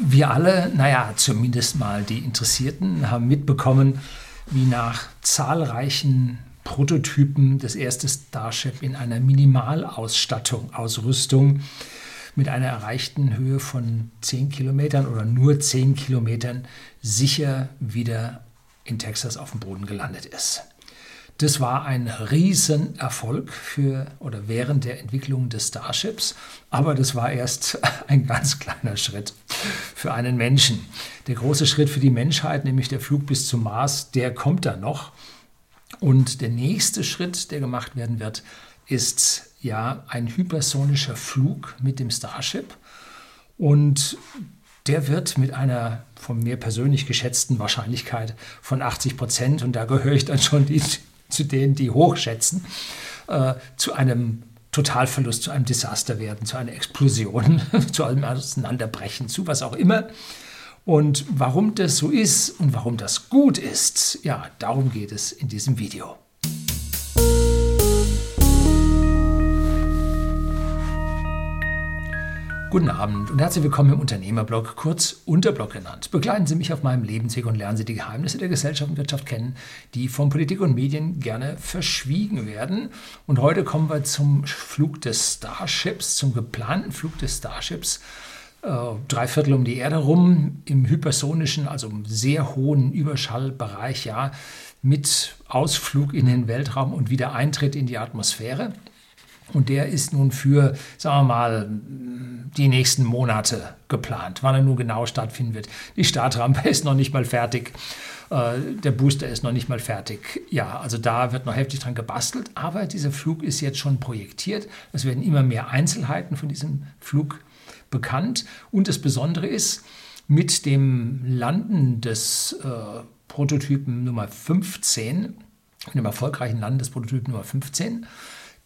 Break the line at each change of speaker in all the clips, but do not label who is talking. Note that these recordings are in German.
wir alle, naja, zumindest mal die Interessierten, haben mitbekommen, wie nach zahlreichen Prototypen das erste Starship in einer Minimalausstattung, Ausrüstung mit einer erreichten Höhe von 10 Kilometern oder nur 10 Kilometern sicher wieder in Texas auf dem Boden gelandet ist. Das war ein Riesenerfolg für oder während der Entwicklung des Starships, aber das war erst ein ganz kleiner Schritt für einen Menschen. Der große Schritt für die Menschheit, nämlich der Flug bis zum Mars, der kommt dann noch. Und der nächste Schritt, der gemacht werden wird, ist ja ein hypersonischer Flug mit dem Starship. Und der wird mit einer von mir persönlich geschätzten Wahrscheinlichkeit von 80 Prozent, und da gehöre ich dann schon zu denen, die hochschätzen, äh, zu einem Totalverlust, zu einem Desaster werden, zu einer Explosion, zu einem Auseinanderbrechen, zu was auch immer. Und warum das so ist und warum das gut ist, ja, darum geht es in diesem Video. Guten Abend und herzlich willkommen im Unternehmerblog, kurz Unterblog genannt. Begleiten Sie mich auf meinem Lebensweg und lernen Sie die Geheimnisse der Gesellschaft und Wirtschaft kennen, die von Politik und Medien gerne verschwiegen werden. Und heute kommen wir zum Flug des Starships, zum geplanten Flug des Starships. Äh, drei Viertel um die Erde rum, im hypersonischen, also im sehr hohen Überschallbereich, ja, mit Ausflug in den Weltraum und wieder Eintritt in die Atmosphäre. Und der ist nun für, sagen wir mal, die nächsten Monate geplant, wann er nun genau stattfinden wird. Die Startrampe ist noch nicht mal fertig. Äh, der Booster ist noch nicht mal fertig. Ja, also da wird noch heftig dran gebastelt, aber dieser Flug ist jetzt schon projektiert. Es werden immer mehr Einzelheiten von diesem Flug bekannt. Und das Besondere ist, mit dem Landen des äh, Prototypen Nummer 15, mit dem erfolgreichen Landen des Prototypen Nummer 15,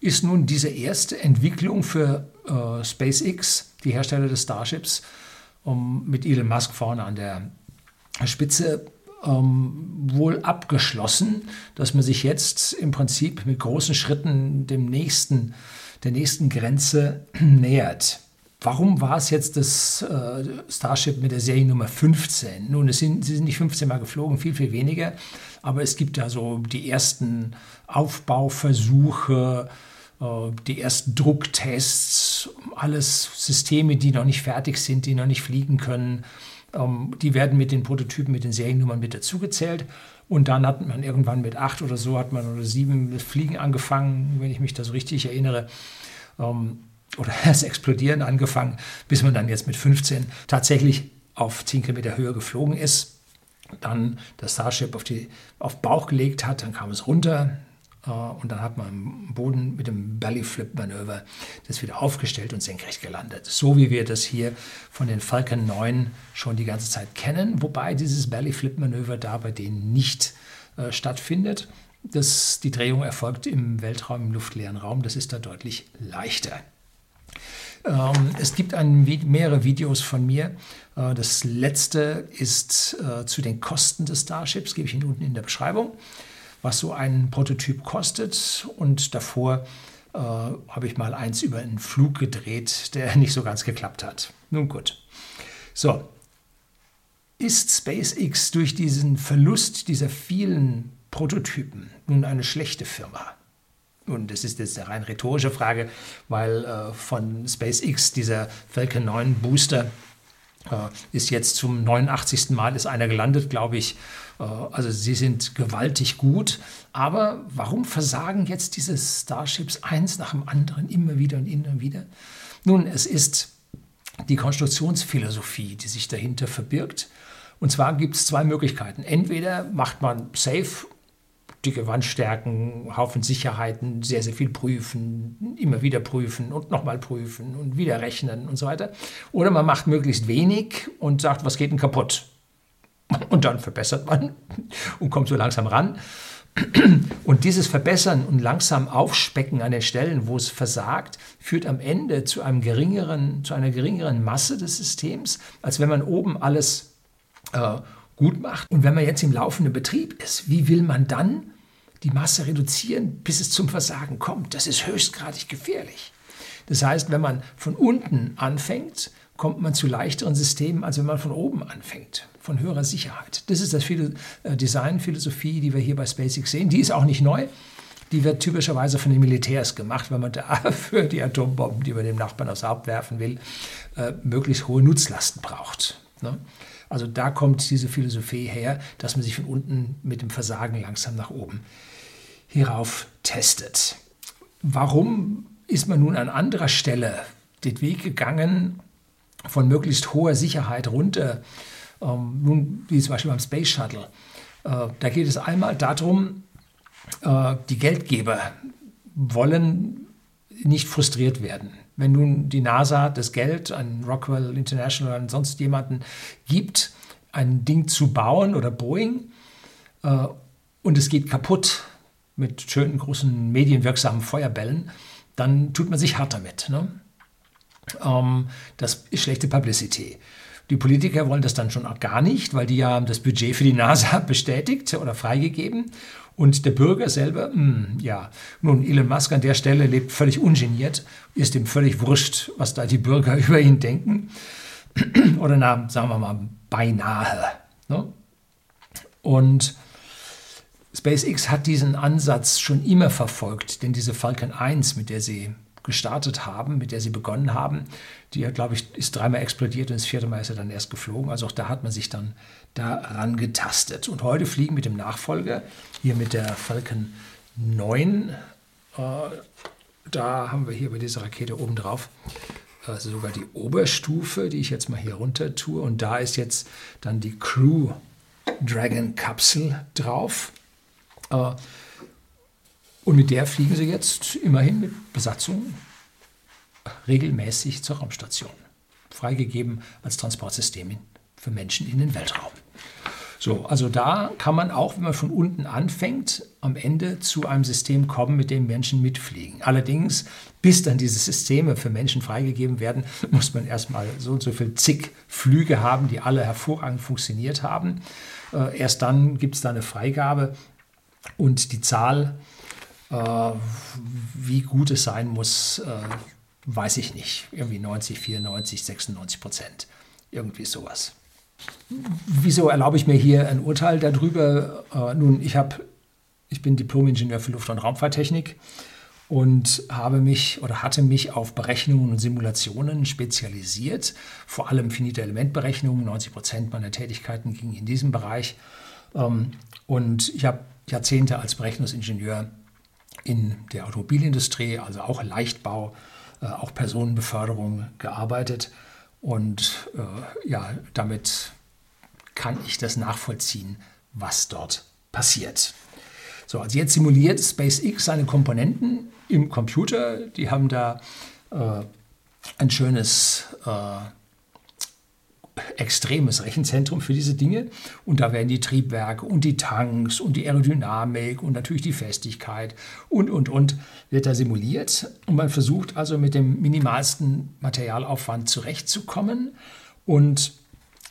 ist nun diese erste Entwicklung für äh, SpaceX, die Hersteller des Starships, um, mit Elon Musk vorne an der Spitze, ähm, wohl abgeschlossen, dass man sich jetzt im Prinzip mit großen Schritten dem nächsten, der nächsten Grenze nähert. Warum war es jetzt das äh, Starship mit der Seriennummer 15? Nun, es sind, sie sind nicht 15 Mal geflogen, viel, viel weniger. Aber es gibt da so die ersten Aufbauversuche, äh, die ersten Drucktests, alles Systeme, die noch nicht fertig sind, die noch nicht fliegen können. Ähm, die werden mit den Prototypen, mit den Seriennummern mit dazugezählt. Und dann hat man irgendwann mit acht oder so, hat man oder sieben mit Fliegen angefangen, wenn ich mich da so richtig erinnere. Ähm, oder das Explodieren angefangen, bis man dann jetzt mit 15 tatsächlich auf 10 Kilometer Höhe geflogen ist. Dann das Starship auf, die, auf Bauch gelegt hat, dann kam es runter, äh, und dann hat man am Boden mit dem Belly-Flip-Manöver das wieder aufgestellt und senkrecht gelandet. So wie wir das hier von den Falcon 9 schon die ganze Zeit kennen, wobei dieses Belly-Flip-Manöver da bei denen nicht äh, stattfindet. Das, die Drehung erfolgt im Weltraum, im luftleeren Raum, das ist da deutlich leichter. Ähm, es gibt ein, mehrere Videos von mir. Äh, das letzte ist äh, zu den Kosten des Starships, gebe ich Ihnen unten in der Beschreibung was so ein Prototyp kostet. Und davor äh, habe ich mal eins über einen Flug gedreht, der nicht so ganz geklappt hat. Nun gut. So, ist SpaceX durch diesen Verlust dieser vielen Prototypen nun eine schlechte Firma? Und das ist jetzt eine rein rhetorische Frage, weil äh, von SpaceX dieser Falcon 9 Booster äh, ist jetzt zum 89. Mal ist einer gelandet, glaube ich. Äh, also sie sind gewaltig gut. Aber warum versagen jetzt diese Starships eins nach dem anderen immer wieder und immer wieder? Nun, es ist die Konstruktionsphilosophie, die sich dahinter verbirgt. Und zwar gibt es zwei Möglichkeiten. Entweder macht man safe dicke Wandstärken, Haufen Sicherheiten, sehr, sehr viel prüfen, immer wieder prüfen und nochmal prüfen und wieder rechnen und so weiter. Oder man macht möglichst wenig und sagt, was geht denn kaputt? Und dann verbessert man und kommt so langsam ran. Und dieses Verbessern und langsam Aufspecken an den Stellen, wo es versagt, führt am Ende zu, einem geringeren, zu einer geringeren Masse des Systems, als wenn man oben alles äh, gut macht. Und wenn man jetzt im laufenden Betrieb ist, wie will man dann die Masse reduzieren, bis es zum Versagen kommt. Das ist höchstgradig gefährlich. Das heißt, wenn man von unten anfängt kommt man zu leichteren Systemen, als wenn man von oben anfängt, von höherer Sicherheit. Das ist das äh, Designphilosophie, die wir hier bei SpaceX sehen. Die ist auch nicht neu. Die wird typischerweise von den Militärs gemacht, weil man da für die Atombomben, die man dem Nachbarn aufs Haupt werfen will, äh, möglichst hohe Nutzlasten braucht. Also da kommt diese Philosophie her, dass man sich von unten mit dem Versagen langsam nach oben hierauf testet. Warum ist man nun an anderer Stelle den Weg gegangen, von möglichst hoher Sicherheit runter, ähm, nun wie zum Beispiel beim Space Shuttle? Äh, da geht es einmal darum, äh, die Geldgeber wollen nicht frustriert werden. Wenn nun die NASA das Geld an Rockwell International oder an sonst jemanden gibt, ein Ding zu bauen oder Boeing äh, und es geht kaputt mit schönen großen medienwirksamen Feuerbällen, dann tut man sich hart damit. Ne? Ähm, das ist schlechte Publicity. Die Politiker wollen das dann schon auch gar nicht, weil die ja das Budget für die NASA bestätigt oder freigegeben. Und der Bürger selber, mh, hm, ja, nun, Elon Musk an der Stelle lebt völlig ungeniert, ist ihm völlig wurscht, was da die Bürger über ihn denken. Oder na, sagen wir mal, beinahe. Ne? Und SpaceX hat diesen Ansatz schon immer verfolgt, denn diese Falcon 1, mit der sie gestartet haben, mit der sie begonnen haben. Die, glaube ich, ist dreimal explodiert und das vierte Mal ist er dann erst geflogen. Also auch da hat man sich dann daran getastet. Und heute fliegen mit dem Nachfolger, hier mit der Falcon 9, äh, da haben wir hier bei dieser Rakete oben drauf also sogar die Oberstufe, die ich jetzt mal hier runter tue. Und da ist jetzt dann die Crew Dragon Kapsel drauf. Äh, und mit der fliegen sie jetzt immerhin mit Besatzung regelmäßig zur Raumstation. Freigegeben als Transportsystem für Menschen in den Weltraum. So, also da kann man auch, wenn man von unten anfängt, am Ende zu einem System kommen, mit dem Menschen mitfliegen. Allerdings, bis dann diese Systeme für Menschen freigegeben werden, muss man erstmal so und so viel zig Flüge haben, die alle hervorragend funktioniert haben. Äh, erst dann gibt es da eine Freigabe und die Zahl äh, wie gut es sein muss, äh, weiß ich nicht. Irgendwie 90, 94, 96 Prozent. Irgendwie sowas. Wieso erlaube ich mir hier ein Urteil darüber? Äh, nun, ich, hab, ich bin Diplom-Ingenieur für Luft- und Raumfahrttechnik und habe mich oder hatte mich auf Berechnungen und Simulationen spezialisiert, vor allem finite Elementberechnungen. 90 Prozent meiner Tätigkeiten gingen in diesem Bereich. Ähm, und ich habe Jahrzehnte als Berechnungsingenieur in der Automobilindustrie, also auch Leichtbau, äh, auch Personenbeförderung gearbeitet. Und äh, ja, damit kann ich das nachvollziehen, was dort passiert. So, also jetzt simuliert SpaceX seine Komponenten im Computer. Die haben da äh, ein schönes äh, extremes Rechenzentrum für diese Dinge. Und da werden die Triebwerke und die Tanks und die Aerodynamik und natürlich die Festigkeit und, und, und wird da simuliert. Und man versucht also mit dem minimalsten Materialaufwand zurechtzukommen. Und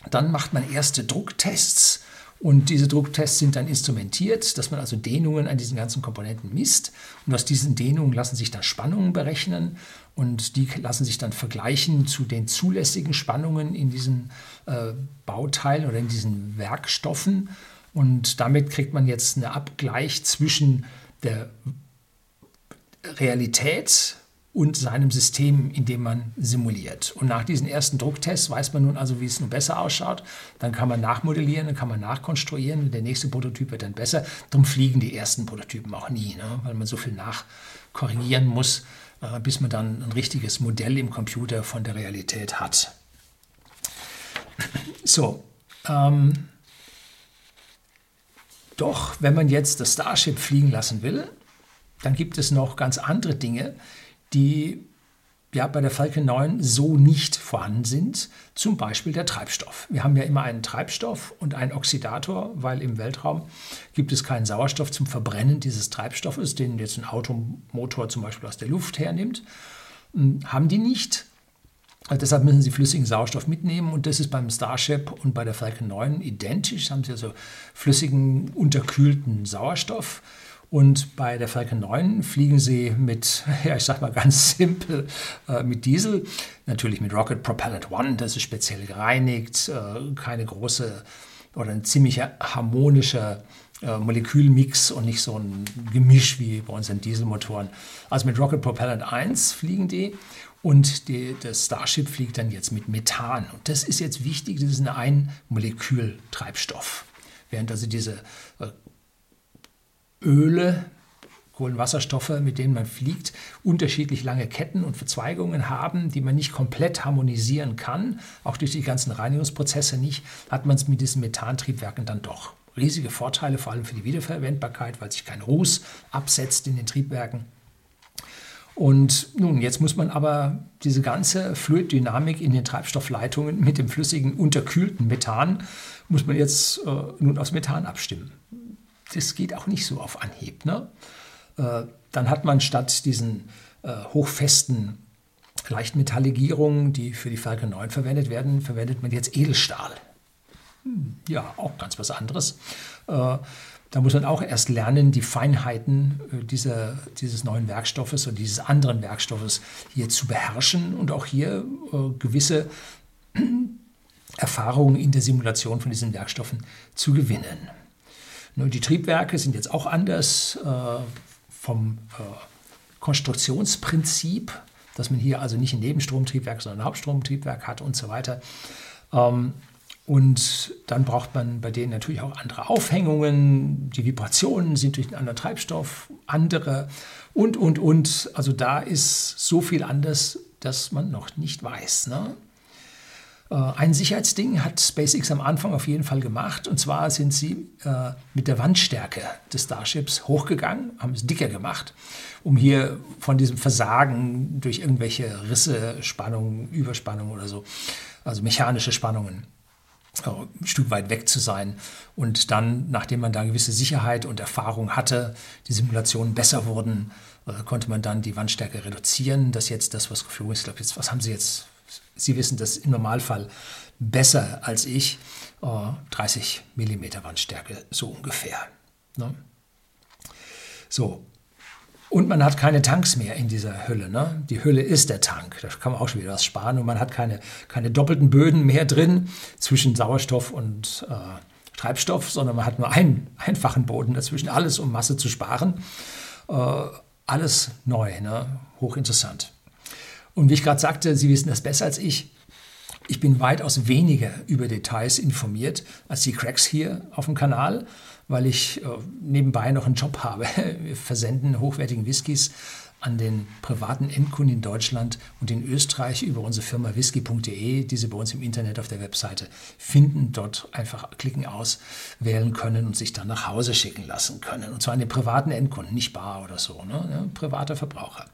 dann macht man erste Drucktests. Und diese Drucktests sind dann instrumentiert, dass man also Dehnungen an diesen ganzen Komponenten misst. Und aus diesen Dehnungen lassen sich dann Spannungen berechnen und die lassen sich dann vergleichen zu den zulässigen Spannungen in diesen äh, Bauteilen oder in diesen Werkstoffen. Und damit kriegt man jetzt einen Abgleich zwischen der Realität und seinem System, in dem man simuliert. Und nach diesen ersten Drucktests weiß man nun also, wie es nun besser ausschaut. Dann kann man nachmodellieren, dann kann man nachkonstruieren. Der nächste Prototyp wird dann besser. Darum fliegen die ersten Prototypen auch nie, ne? weil man so viel nachkorrigieren muss äh, bis man dann ein richtiges Modell im Computer von der Realität hat. So, ähm, doch wenn man jetzt das Starship fliegen lassen will, dann gibt es noch ganz andere Dinge, die ja, bei der Falcon 9 so nicht vorhanden sind, zum Beispiel der Treibstoff. Wir haben ja immer einen Treibstoff und einen Oxidator, weil im Weltraum gibt es keinen Sauerstoff zum Verbrennen dieses Treibstoffes, den jetzt ein Automotor zum Beispiel aus der Luft hernimmt. Hm, haben die nicht. Also deshalb müssen sie flüssigen Sauerstoff mitnehmen und das ist beim Starship und bei der Falcon 9 identisch. Haben sie also flüssigen, unterkühlten Sauerstoff Und bei der Falcon 9 fliegen sie mit, ja, ich sag mal ganz simpel, äh, mit Diesel, natürlich mit Rocket Propellant One, das ist speziell gereinigt, äh, keine große oder ein ziemlich harmonischer äh, Molekülmix und nicht so ein Gemisch wie bei unseren Dieselmotoren. Also mit Rocket Propellant 1 fliegen die und die, das Starship fliegt dann jetzt mit Methan. Und das ist jetzt wichtig, das ist ein Einmolekültreibstoff. Während also diese äh, Öle, Kohlenwasserstoffe, mit denen man fliegt, unterschiedlich lange Ketten und Verzweigungen haben, die man nicht komplett harmonisieren kann, auch durch die ganzen Reinigungsprozesse nicht, hat man es mit diesen Methantriebwerken dann doch. Riesige Vorteile, vor allem für die Wiederverwendbarkeit, weil sich kein Ruß absetzt in den Triebwerken. Und nun, jetzt muss man aber diese ganze Fluiddynamik in den Treibstoffleitungen mit dem flüssigen, unterkühlten Methan, muss man jetzt äh, nun aus Methan abstimmen. Das geht auch nicht so auf Anhieb. Ne? Äh, dann hat man statt diesen äh, hochfesten Leichtmetalligierungen, die für die Falcon 9 verwendet werden, verwendet man jetzt Edelstahl. Hm, ja, auch ganz was anderes. Äh, da muss man auch erst lernen, die Feinheiten dieser, dieses neuen Werkstoffes und dieses anderen Werkstoffes hier zu beherrschen und auch hier gewisse Erfahrungen in der Simulation von diesen Werkstoffen zu gewinnen. Die Triebwerke sind jetzt auch anders äh, vom äh, Konstruktionsprinzip, dass man hier also nicht ein Nebenstromtriebwerk, sondern ein Hauptstromtriebwerk hat und so weiter. Ähm, und dann braucht man bei denen natürlich auch andere Aufhängungen. Die Vibrationen sind durch einen anderen Treibstoff andere und, und, und. Also da ist so viel anders, dass man noch nicht weiß. Ne? Äh, ein Sicherheitsding hat SpaceX am Anfang auf jeden Fall gemacht. Und zwar sind sie äh, mit der Wandstärke des Starships hochgegangen, haben es dicker gemacht, um hier von diesem Versagen durch irgendwelche Risse, Spannungen, Überspannungen oder so, also mechanische Spannungen ein Stück weit weg zu sein. Und dann, nachdem man da gewisse Sicherheit und Erfahrung hatte, die Simulationen besser wurden, äh, konnte man dann die Wandstärke reduzieren. Das jetzt das, was geflogen ist. Ich glaube, jetzt, was haben Sie jetzt? Sie wissen das im Normalfall besser als ich. 30 äh, mm Wandstärke, so ungefähr. Ne? So, und man hat keine Tanks mehr in dieser Hülle. Ne? Die Hülle ist der Tank. Da kann man auch schon wieder was sparen. Und man hat keine, keine doppelten Böden mehr drin zwischen Sauerstoff und äh, Treibstoff, sondern man hat nur einen einfachen Boden dazwischen. Alles, um Masse zu sparen. Äh, alles neu, ne? hochinteressant. Und wie ich gerade sagte, Sie wissen das besser als ich. Ich bin weitaus weniger über Details informiert als die Cracks hier auf dem Kanal weil ich äh, nebenbei noch einen Job habe. Wir versenden hochwertigen Whiskys an den privaten Endkunden in Deutschland und in Österreich über unsere Firma whisky.de, die Sie bei uns im Internet auf der Webseite finden. Dort einfach klicken aus, wählen können und sich dann nach Hause schicken lassen können. Und zwar an den privaten Endkunden, nicht bar oder so, ne? Ja, private Verbraucher.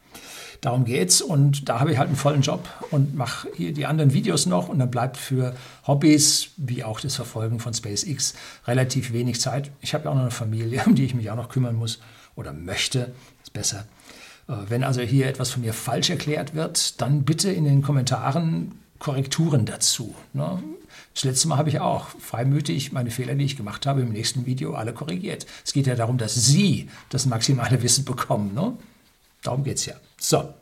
Darum geht's und da habe ich halt einen vollen Job und mache hier die anderen Videos noch und dann bleibt für Hobbys wie auch das Verfolgen von SpaceX relativ wenig Zeit. Ich habe ja auch noch eine Familie, um die ich mich auch noch kümmern muss oder möchte, ist besser. Äh, wenn also hier etwas von mir falsch erklärt wird, dann bitte in den Kommentaren Korrekturen dazu. Ne? Das letzte Mal habe ich auch freimütig meine Fehler, die ich gemacht habe, im nächsten Video alle korrigiert. Es geht ja darum, dass Sie das maximale Wissen bekommen. Ne? Darum geht es ja. So.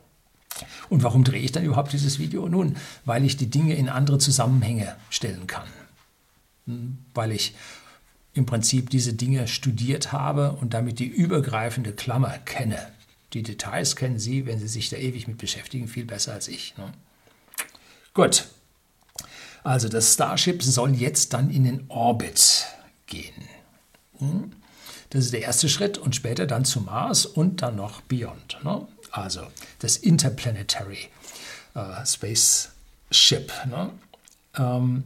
Und warum drehe ich dann überhaupt dieses Video? Nun, weil ich die Dinge in andere Zusammenhänge stellen kann. Hm, weil ich im Prinzip diese Dinge studiert habe und damit die übergreifende Klammer kenne. Die Details kennen Sie, wenn Sie sich da ewig mit beschäftigen, viel besser als ich. Ne? Gut. Also das Starship soll jetzt dann in den Orbit gehen. Hm? Das ist der erste Schritt und später dann zum Mars und dann noch Beyond. Ne? Also das Interplanetary äh, Spaceship. Ne? Ähm,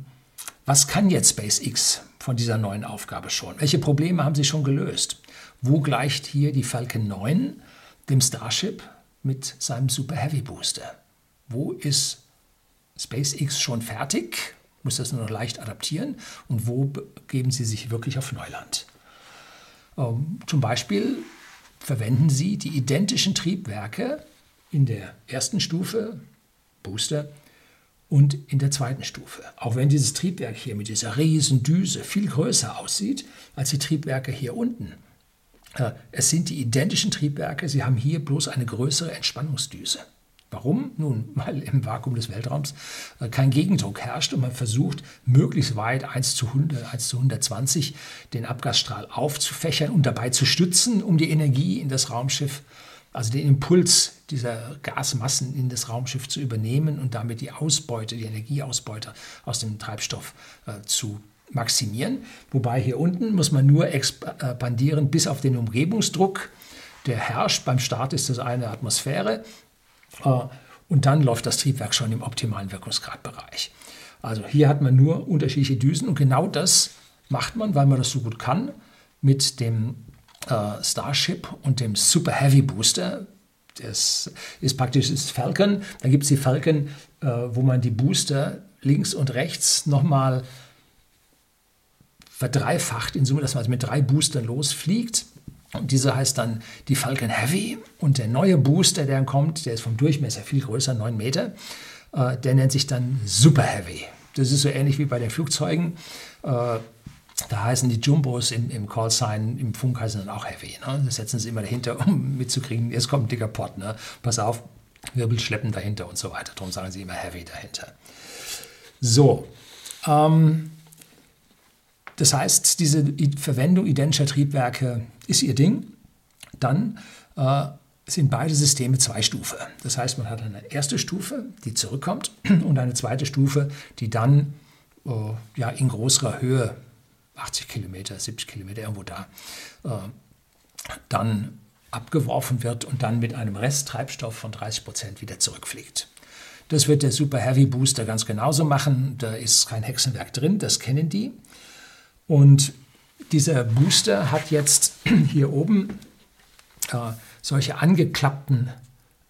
was kann jetzt SpaceX von dieser neuen Aufgabe schon? Welche Probleme haben sie schon gelöst? Wo gleicht hier die Falcon 9 dem Starship mit seinem Super Heavy Booster? Wo ist SpaceX schon fertig? Muss das nur noch leicht adaptieren? Und wo geben sie sich wirklich auf Neuland? Ähm, zum Beispiel verwenden Sie die identischen Triebwerke in der ersten Stufe, Booster, und in der zweiten Stufe. Auch wenn dieses Triebwerk hier mit dieser riesen Düse viel größer aussieht als die Triebwerke hier unten, Äh, es sind die identischen Triebwerke, sie haben hier bloß eine größere Entspannungsdüse. Warum? Nun, weil im Vakuum des Weltraums äh, kein Gegendruck herrscht und man versucht, möglichst weit 1 zu, 100, 1 zu 120 den Abgasstrahl aufzufächern und dabei zu stützen, um die Energie in das Raumschiff, also den Impuls dieser Gasmassen in das Raumschiff zu übernehmen und damit die Ausbeute, die Energieausbeute aus dem Treibstoff äh, zu maximieren. Wobei hier unten muss man nur expandieren bis auf den Umgebungsdruck, der herrscht. Beim Start ist das eine Atmosphäre und dann läuft das Triebwerk schon im optimalen Wirkungsgradbereich. Also hier hat man nur unterschiedliche Düsen und genau das macht man, weil man das so gut kann, mit dem äh, Starship und dem Super Heavy Booster. Das ist praktisch das Falcon. Dann gibt es die Falcon, äh, wo man die Booster links und rechts nochmal verdreifacht in Summe, dass man also mit drei Boostern losfliegt. Und dieser heißt dann die Falcon Heavy. Und der neue Booster, der kommt, der ist vom Durchmesser viel größer, 9 Meter, äh, der nennt sich dann Super Heavy. Das ist so ähnlich wie bei den Flugzeugen. Äh, da heißen die Jumbos im, im Callsign, im Funk heißen dann auch Heavy. Ne? Das setzen sie immer dahinter, um mitzukriegen, jetzt kommt ein dicker Pott. Ne? Pass auf, Wirbel schleppen dahinter und so weiter. Darum sagen sie immer Heavy dahinter. So, ähm, das heißt, diese Verwendung identischer Triebwerke ist ihr Ding. Dann äh, sind beide Systeme zwei Stufe. Das heißt, man hat eine erste Stufe, die zurückkommt, und eine zweite Stufe, die dann äh, ja, in größerer Höhe, 80 Kilometer, 70 Kilometer, irgendwo da, äh, dann abgeworfen wird und dann mit einem Resttreibstoff von 30 Prozent wieder zurückfliegt. Das wird der Super Heavy Booster ganz genauso machen. Da ist kein Hexenwerk drin, das kennen die. Und dieser Booster hat jetzt hier oben äh, solche angeklappten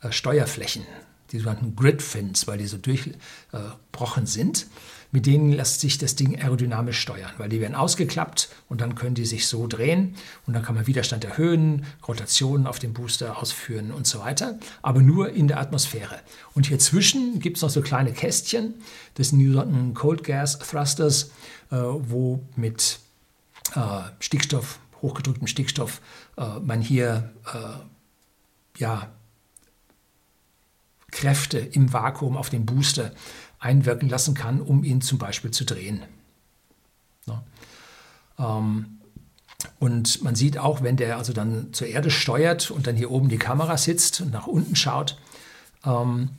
äh, Steuerflächen, die sogenannten Grid-Fins, weil die so durchbrochen sind. Mit denen lässt sich das Ding aerodynamisch steuern, weil die werden ausgeklappt und dann können die sich so drehen und dann kann man Widerstand erhöhen, Rotationen auf dem Booster ausführen und so weiter, aber nur in der Atmosphäre. Und hier zwischen gibt es noch so kleine Kästchen, die sogenannten Cold Gas Thrusters, äh, wo mit äh, Stickstoff, hochgedrücktem Stickstoff, äh, man hier ja, Kräfte im Vakuum auf den Booster einwirken lassen kann, um ihn zum Beispiel zu drehen. Ja. Ähm, und man sieht auch, wenn der also dann zur Erde steuert und dann hier oben die Kamera sitzt und nach unten schaut, ähm,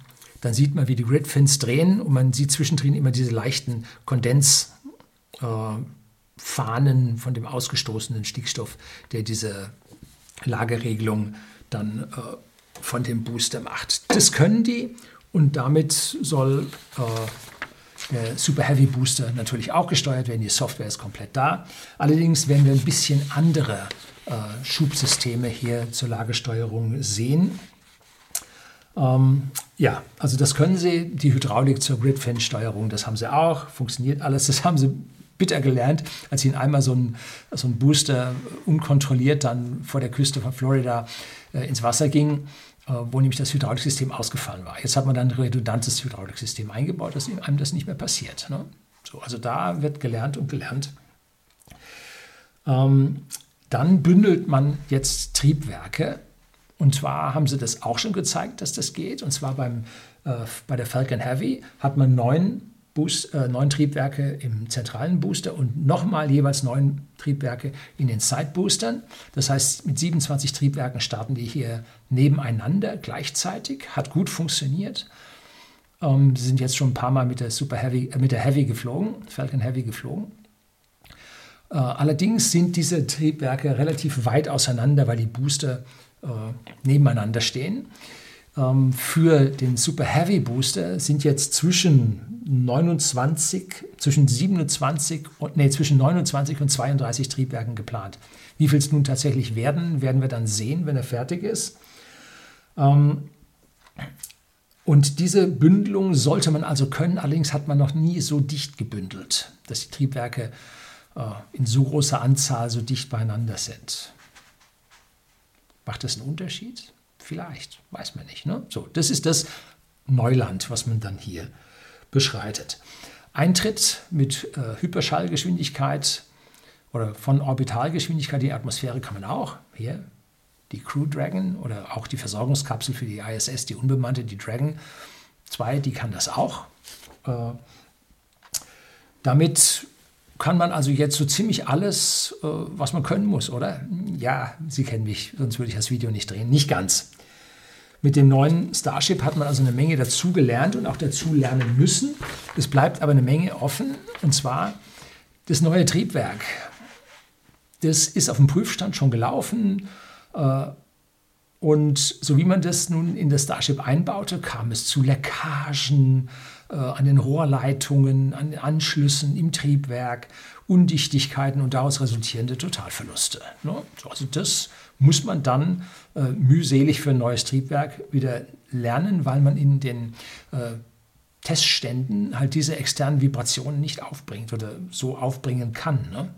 dann sieht man, wie die Gridfins drehen und man sieht zwischendrin immer diese leichten Kondensfahnen äh, von dem ausgestoßenen Stickstoff, der diese Lageregelung dann äh, von dem Booster macht. Das können die und damit soll äh, der Super Heavy Booster natürlich auch gesteuert werden. Die Software ist komplett da. Allerdings werden wir ein bisschen andere äh, Schubsysteme hier zur Lagesteuerung sehen. Ähm, ja, also das können Sie. Die Hydraulik zur Grid-Fan-Steuerung, das haben Sie auch. Funktioniert alles. Das haben Sie bitter gelernt, als Ihnen einmal so ein, so ein Booster unkontrolliert dann vor der Küste von Florida äh, ins Wasser ging. Äh, wo nämlich das Hydrauliksystem ausgefallen war. Jetzt hat man dann ein redundantes Hydrauliksystem eingebaut, dass einem das nicht mehr passiert. Ne? So, also da wird gelernt und gelernt. Ähm, dann bündelt man jetzt Triebwerke. Und zwar haben sie das auch schon gezeigt, dass das geht. Und zwar beim, äh, bei der Falcon Heavy hat man neun Boost, äh, neun Triebwerke im zentralen Booster und nochmal jeweils neun Triebwerke in den Side-Boostern. Das heißt, mit 27 Triebwerken starten die hier nebeneinander gleichzeitig. Hat gut funktioniert. Ähm, sie sind jetzt schon ein paar Mal mit der Super Heavy, äh, mit der Heavy geflogen, Falcon Heavy geflogen. Äh, allerdings sind diese Triebwerke relativ weit auseinander, weil die Booster äh, nebeneinander stehen. Ähm, für den Super Heavy Booster sind jetzt zwischen 29, zwischen 27 und, nee, zwischen 29 und 32 Triebwerken geplant. Wie viel es nun tatsächlich werden, werden wir dann sehen, wenn er fertig ist. Ähm, und diese Bündelung sollte man also können, allerdings hat man noch nie so dicht gebündelt, dass die Triebwerke äh, in so großer Anzahl so dicht beieinander sind. Macht das einen Unterschied? Vielleicht, weiß man nicht. Ne? So, das ist das Neuland, was man dann hier beschreitet. Eintritt mit äh, Hyperschallgeschwindigkeit oder von Orbitalgeschwindigkeit in die Atmosphäre kann man auch. Hier, die Crew Dragon oder auch die Versorgungskapsel für die ISS, die unbemannte, die Dragon 2, die kann das auch. Äh, damit kann man also jetzt so ziemlich alles, äh, was man können muss, oder? Ja, Sie kennen mich, sonst würde ich das Video nicht drehen. Nicht ganz. Mit dem neuen Starship hat man also eine Menge dazu gelernt und auch dazu lernen müssen. Es bleibt aber eine Menge offen, und zwar das neue Triebwerk. Das ist auf dem Prüfstand schon gelaufen. Äh, und so wie man das nun in das Starship einbaute, kam es zu Leckagen äh, an den Rohrleitungen, an den Anschlüssen im Triebwerk, Undichtigkeiten und daraus resultierende Totalverluste. Ne? Also das muss man dann äh, mühselig für ein neues Triebwerk wieder lernen, weil man in den äh, Testständen halt diese externen Vibrationen nicht aufbringt oder so aufbringen kann. Ne?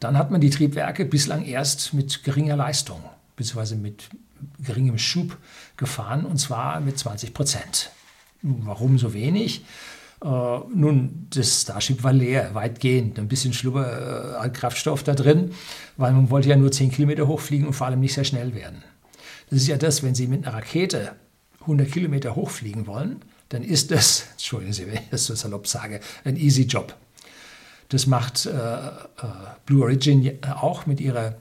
Dann hat man die Triebwerke bislang erst mit geringer Leistung beziehungsweise mit geringem Schub gefahren und zwar mit 20 Prozent. Warum so wenig? Äh, nun, das Starship war leer, weitgehend. Ein bisschen Schlubber äh, Kraftstoff da drin, weil man wollte ja nur 10 Kilometer hochfliegen und vor allem nicht sehr schnell werden. Das ist ja das, wenn Sie mit einer Rakete 100 Kilometer hochfliegen wollen, dann ist das, entschuldigen Sie, wenn ich das so salopp sage, ein easy Job. Das macht äh, äh, Blue Origin auch mit ihrer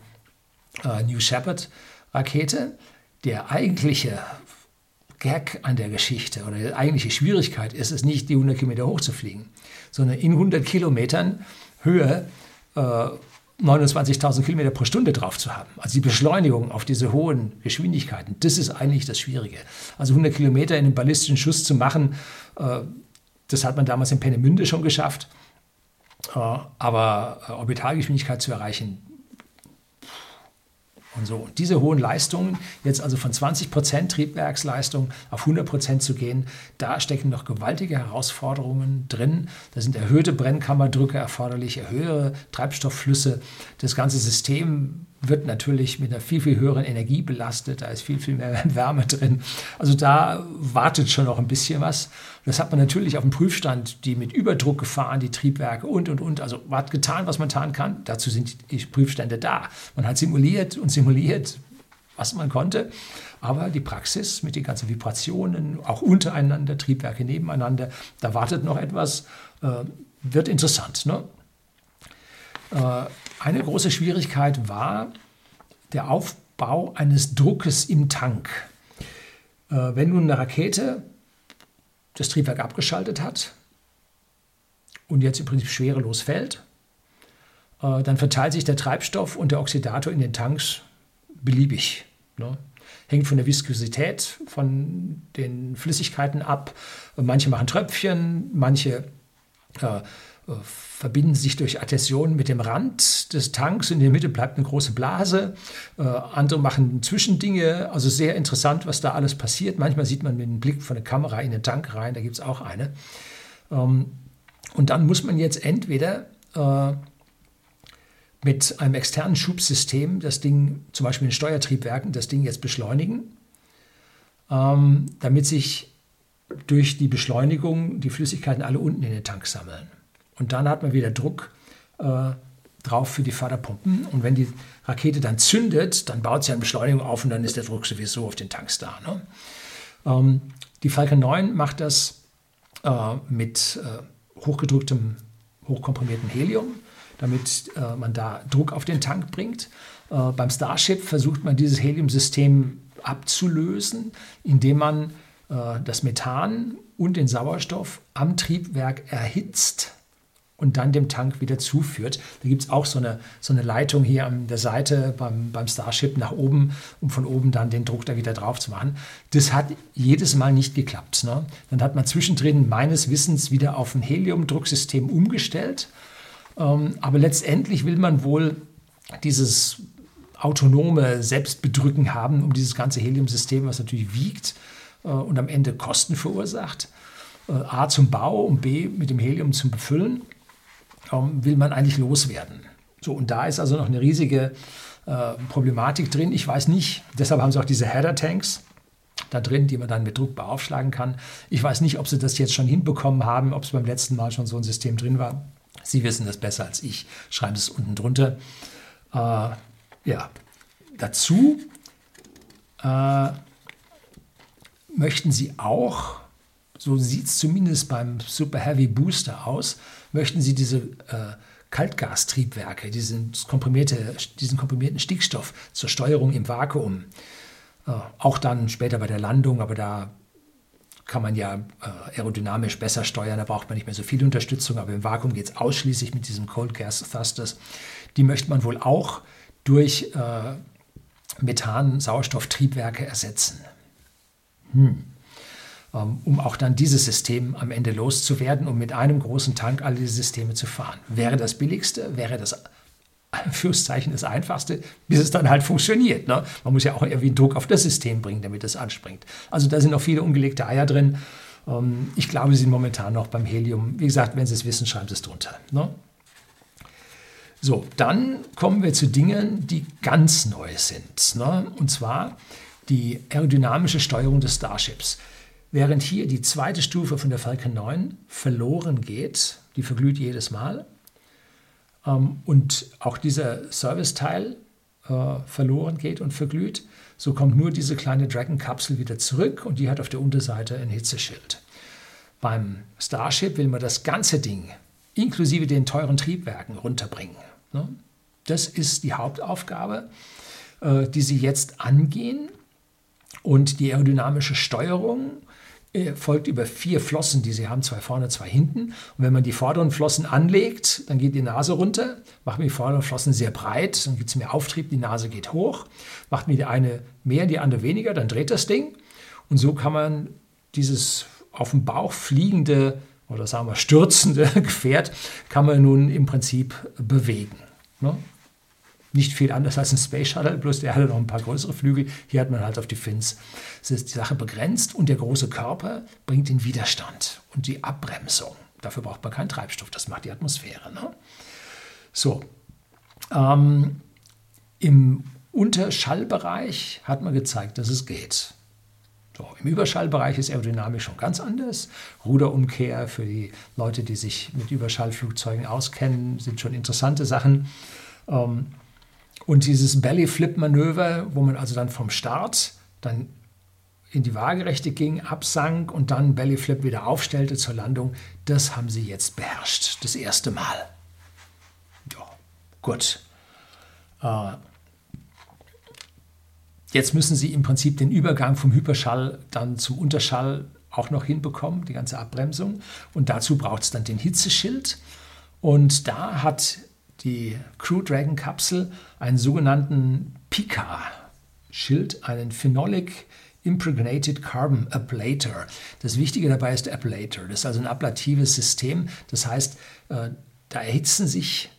äh, New Shepard Rakete. Der eigentliche Gag an der Geschichte oder die eigentliche Schwierigkeit ist es nicht, die 100 Kilometer hochzufliegen, sondern in 100 Kilometern Höhe äh, 29.000 Kilometer pro Stunde drauf zu haben. Also die Beschleunigung auf diese hohen Geschwindigkeiten, das ist eigentlich das Schwierige. Also 100 Kilometer in einem ballistischen Schuss zu machen, äh, das hat man damals in Pennemünde schon geschafft. Äh, aber äh, Orbitalgeschwindigkeit zu erreichen, und so. Und diese hohen Leistungen, jetzt also von 20 Prozent Triebwerksleistung auf 100 Prozent zu gehen, da stecken noch gewaltige Herausforderungen drin. Da sind erhöhte Brennkammerdrücke erforderlich, höhere Treibstoffflüsse. Das ganze System wird natürlich mit einer viel, viel höheren Energie belastet. Da ist viel, viel mehr Wärme drin. Also da wartet schon noch ein bisschen was. Das hat man natürlich auf dem Prüfstand, die mit Überdruck gefahren, die Triebwerke und, und, und. Also man hat getan, was man tun kann. Dazu sind die Prüfstände da. Man hat simuliert und simuliert, was man konnte. Aber die Praxis mit den ganzen Vibrationen, auch untereinander, Triebwerke nebeneinander, da wartet noch etwas, äh, wird interessant. Ne? Äh, eine große Schwierigkeit war der Aufbau eines Druckes im Tank. Äh, wenn nun eine Rakete das Triebwerk abgeschaltet hat und jetzt im Prinzip schwerelos fällt, äh, dann verteilt sich der Treibstoff und der Oxidator in den Tanks beliebig. Ne? Hängt von der Viskosität von den Flüssigkeiten ab. Manche machen Tröpfchen, manche verbinden sich durch Adhäsion mit dem Rand des Tanks. In der Mitte bleibt eine große Blase. Äh, andere machen Zwischendinge. Also sehr interessant, was da alles passiert. Manchmal sieht man mit dem Blick von der Kamera in den Tank rein. Da gibt es auch eine. Ähm, und dann muss man jetzt entweder äh, mit einem externen Schubsystem das Ding, zum Beispiel in Steuertriebwerken, das Ding jetzt beschleunigen, ähm, damit sich durch die Beschleunigung die Flüssigkeiten alle unten in den Tank sammeln. Und dann hat man wieder Druck äh, drauf für die Förderpumpen. Und wenn die Rakete dann zündet, dann baut sie eine Beschleunigung auf und dann ist der Druck sowieso auf den Tanks da. Ne? Ähm, die Falcon 9 macht das äh, mit äh, hochgedrücktem, hochkomprimiertem Helium, damit äh, man da Druck auf den Tank bringt. Äh, beim Starship versucht man dieses Heliumsystem abzulösen, indem man äh, das Methan und den Sauerstoff am Triebwerk erhitzt und dann dem Tank wieder zuführt. Da gibt es auch so eine, so eine Leitung hier an der Seite beim, beim Starship nach oben, um von oben dann den Druck da wieder drauf zu machen. Das hat jedes Mal nicht geklappt. Ne? Dann hat man zwischendrin meines Wissens wieder auf ein Heliumdrucksystem umgestellt. Ähm, aber letztendlich will man wohl dieses autonome Selbstbedrücken haben, um dieses ganze Heliumsystem, was natürlich wiegt äh, und am Ende Kosten verursacht. Äh, A zum Bau und B mit dem Helium zum Befüllen ähm, will man eigentlich loswerden. So, und da ist also noch eine riesige äh, Problematik drin. Ich weiß nicht, deshalb haben sie auch diese Header-Tanks da drin, die man dann mit Druck beaufschlagen kann. Ich weiß nicht, ob sie das jetzt schon hinbekommen haben, ob es beim letzten Mal schon so ein System drin war. Sie wissen das besser als ich. Schreiben es unten drunter. Äh, ja, dazu äh, möchten Sie auch, so sieht es zumindest beim Super Heavy Booster aus, möchten Sie diese äh, Kaltgastriebwerke, diesen, komprimierte, diesen komprimierten Stickstoff zur Steuerung im Vakuum, äh, auch dann später bei der Landung, aber da kann man ja äh, aerodynamisch besser steuern, da braucht man nicht mehr so viel Unterstützung, aber im Vakuum geht es ausschließlich mit diesem Cold Gas Thrusters. Die möchte man wohl auch durch äh, Methan-Sauerstofftriebwerke ersetzen. Hm. Ähm, um auch dann dieses System am Ende loszuwerden, um mit einem großen Tank alle diese Systeme zu fahren. Wäre das billigste, wäre das Anführungszeichen das Einfachste, bis es dann halt funktioniert. Ne? Man muss ja auch irgendwie Druck auf das System bringen, damit es anspringt. Also da sind noch viele ungelegte Eier drin. Ähm, ich glaube, sie sind momentan noch beim Helium. Wie gesagt, wenn Sie es wissen, schreiben Sie es drunter. Ne? So, dann kommen wir zu Dingen, die ganz neu sind. Ne? Und zwar die aerodynamische Steuerung des Starships. Während hier die zweite Stufe von der Falcon 9 verloren geht, die verglüht jedes Mal, ähm, und auch dieser Serviceteil äh, verloren geht und verglüht, so kommt nur diese kleine Dragon-Kapsel wieder zurück und die hat auf der Unterseite ein Hitzeschild. Beim Starship will man das ganze Ding inklusive den teuren Triebwerken runterbringen. Ne? Das ist die Hauptaufgabe, äh, die Sie jetzt angehen. Und die aerodynamische Steuerung folgt über vier Flossen, die sie haben, zwei vorne, zwei hinten. Und wenn man die vorderen Flossen anlegt, dann geht die Nase runter, macht man die vorderen Flossen sehr breit, dann gibt es mehr Auftrieb, die Nase geht hoch, macht man die eine mehr, die andere weniger, dann dreht das Ding. Und so kann man dieses auf dem Bauch fliegende oder sagen wir stürzende Gefährt, kann man nun im Prinzip bewegen. Ne? Nicht viel anders als ein Space Shuttle, bloß der hatte noch ein paar größere Flügel. Hier hat man halt auf die Fins. Die Sache begrenzt und der große Körper bringt den Widerstand und die Abbremsung. Dafür braucht man keinen Treibstoff, das macht die Atmosphäre. Ne? So, ähm, im Unterschallbereich hat man gezeigt, dass es geht. So, Im Überschallbereich ist Aerodynamik schon ganz anders. Ruderumkehr für die Leute, die sich mit Überschallflugzeugen auskennen, sind schon interessante Sachen. Ähm, und dieses Belly-Flip-Manöver, wo man also dann vom Start dann in die Waagerechte ging, absank und dann Belly-Flip wieder aufstellte zur Landung, das haben sie jetzt beherrscht. Das erste Mal. Ja, gut. Äh, jetzt müssen sie im Prinzip den Übergang vom Hyperschall dann zum Unterschall auch noch hinbekommen, die ganze Abbremsung. Und dazu braucht es dann den Hitzeschild. Und da hat die Crew Dragon Kapsel einen sogenannten PICA-Schild, einen Phenolic Impregnated Carbon Ablator. Das Wichtige dabei ist der Ablator. Das ist also ein ablatives System. Das heißt, äh, da erhitzen sich